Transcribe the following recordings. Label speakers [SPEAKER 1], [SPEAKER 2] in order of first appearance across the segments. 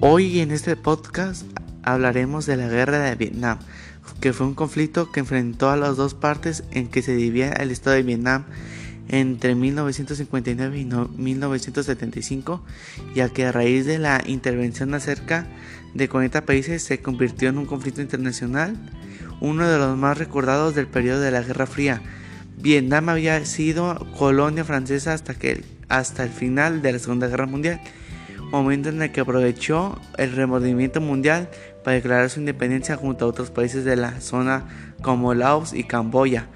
[SPEAKER 1] Hoy en este podcast hablaremos de la guerra de Vietnam, que fue un conflicto que enfrentó a las dos partes en que se dividía el estado de Vietnam entre 1959 y 1975, ya que a raíz de la intervención acerca de 40 países se convirtió en un conflicto internacional, uno de los más recordados del periodo de la Guerra Fría. Vietnam había sido colonia francesa hasta, que, hasta el final de la Segunda Guerra Mundial, momento en el que aprovechó el remordimiento mundial para declarar su independencia junto a otros países de la zona como Laos y Camboya.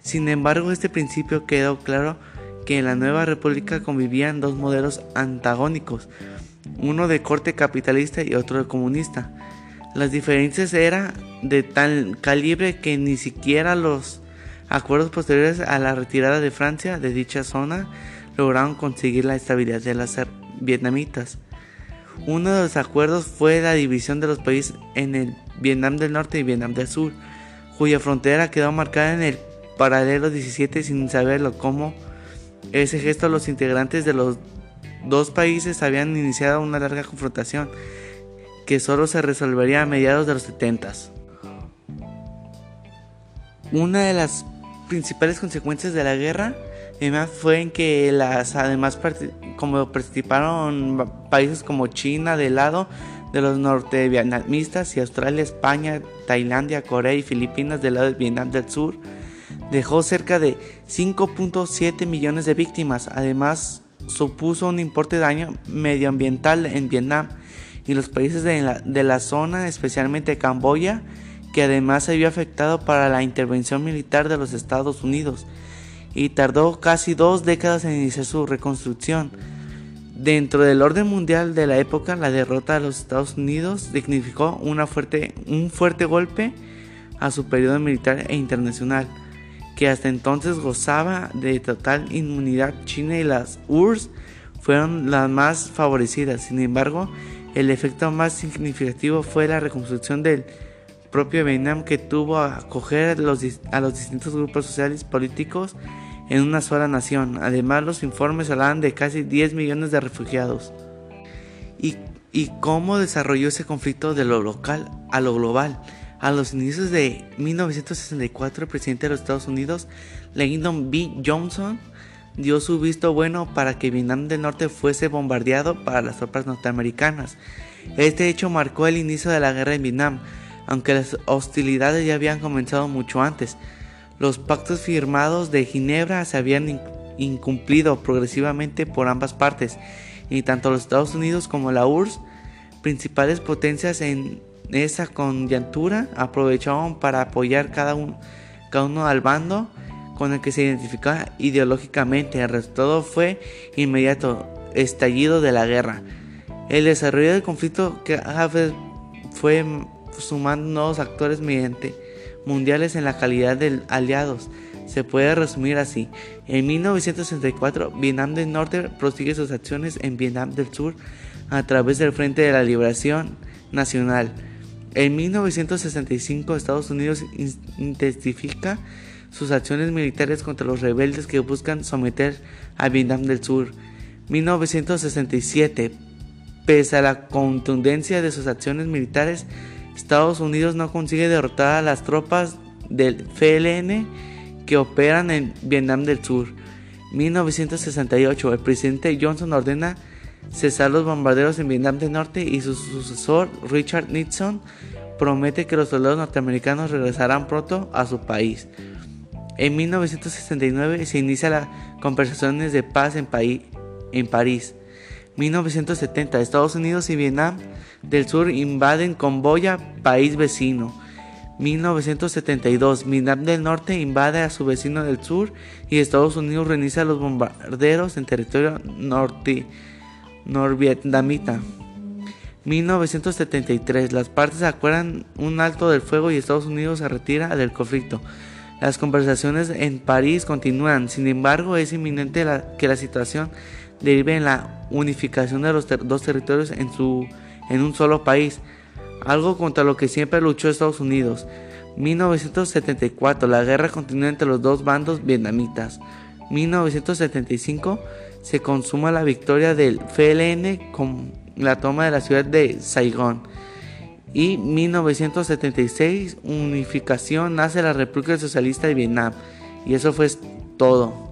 [SPEAKER 1] Sin embargo, este principio quedó claro que en la nueva república convivían dos modelos antagónicos, uno de corte capitalista y otro de comunista. Las diferencias eran de tal calibre que ni siquiera los acuerdos posteriores a la retirada de Francia de dicha zona lograron conseguir la estabilidad de las vietnamitas. Uno de los acuerdos fue la división de los países en el Vietnam del Norte y Vietnam del Sur, cuya frontera quedó marcada en el paralelo 17 sin saberlo cómo ese gesto los integrantes de los dos países habían iniciado una larga confrontación que solo se resolvería a mediados de los 70. Una de las principales consecuencias de la guerra fue en que las además como participaron países como China del lado de los norte vietnamistas y Australia, España, Tailandia, Corea y Filipinas del lado de Vietnam del Sur, dejó cerca de 5.7 millones de víctimas. Además, supuso un importe de daño medioambiental en Vietnam y los países de la, de la zona, especialmente Camboya, que además se vio afectado para la intervención militar de los Estados Unidos y tardó casi dos décadas en iniciar su reconstrucción. Dentro del orden mundial de la época, la derrota de los Estados Unidos significó una fuerte, un fuerte golpe a su periodo militar e internacional que hasta entonces gozaba de total inmunidad. China y las URSS fueron las más favorecidas. Sin embargo, el efecto más significativo fue la reconstrucción del propio Vietnam que tuvo a acoger los, a los distintos grupos sociales políticos en una sola nación. Además, los informes hablaban de casi 10 millones de refugiados. ¿Y, y cómo desarrolló ese conflicto de lo local a lo global? A los inicios de 1964, el presidente de los Estados Unidos, Lyndon B. Johnson, dio su visto bueno para que Vietnam del Norte fuese bombardeado para las tropas norteamericanas. Este hecho marcó el inicio de la guerra en Vietnam, aunque las hostilidades ya habían comenzado mucho antes. Los pactos firmados de Ginebra se habían incumplido progresivamente por ambas partes, y tanto los Estados Unidos como la URSS, principales potencias en esa coyuntura aprovecharon para apoyar cada uno, al bando con el que se identificaba ideológicamente. El resultado fue inmediato estallido de la guerra. El desarrollo del conflicto que fue sumando nuevos actores mundiales en la calidad de aliados. Se puede resumir así. En 1964, Vietnam del Norte prosigue sus acciones en Vietnam del Sur a través del Frente de la Liberación Nacional en 1965 Estados Unidos intensifica sus acciones militares contra los rebeldes que buscan someter a Vietnam del Sur. 1967 Pese a la contundencia de sus acciones militares, Estados Unidos no consigue derrotar a las tropas del FLN que operan en Vietnam del Sur. 1968 El presidente Johnson ordena cesar los bombarderos en Vietnam del Norte y su sucesor Richard Nixon promete que los soldados norteamericanos regresarán pronto a su país. En 1969 se inicia las conversaciones de paz en París. 1970 Estados Unidos y Vietnam del Sur invaden Camboya, país vecino. 1972 Vietnam del Norte invade a su vecino del sur y Estados Unidos reinicia los bombarderos en territorio norte norvietnamita. 1973. Las partes acuerdan un alto del fuego y Estados Unidos se retira del conflicto. Las conversaciones en París continúan, sin embargo es inminente que la situación derive en la unificación de los dos territorios en, su, en un solo país, algo contra lo que siempre luchó Estados Unidos. 1974. La guerra continúa entre los dos bandos vietnamitas. 1975 se consuma la victoria del FLN la toma de la ciudad de Saigón. Y 1976, unificación, nace la República Socialista de Vietnam. Y eso fue todo.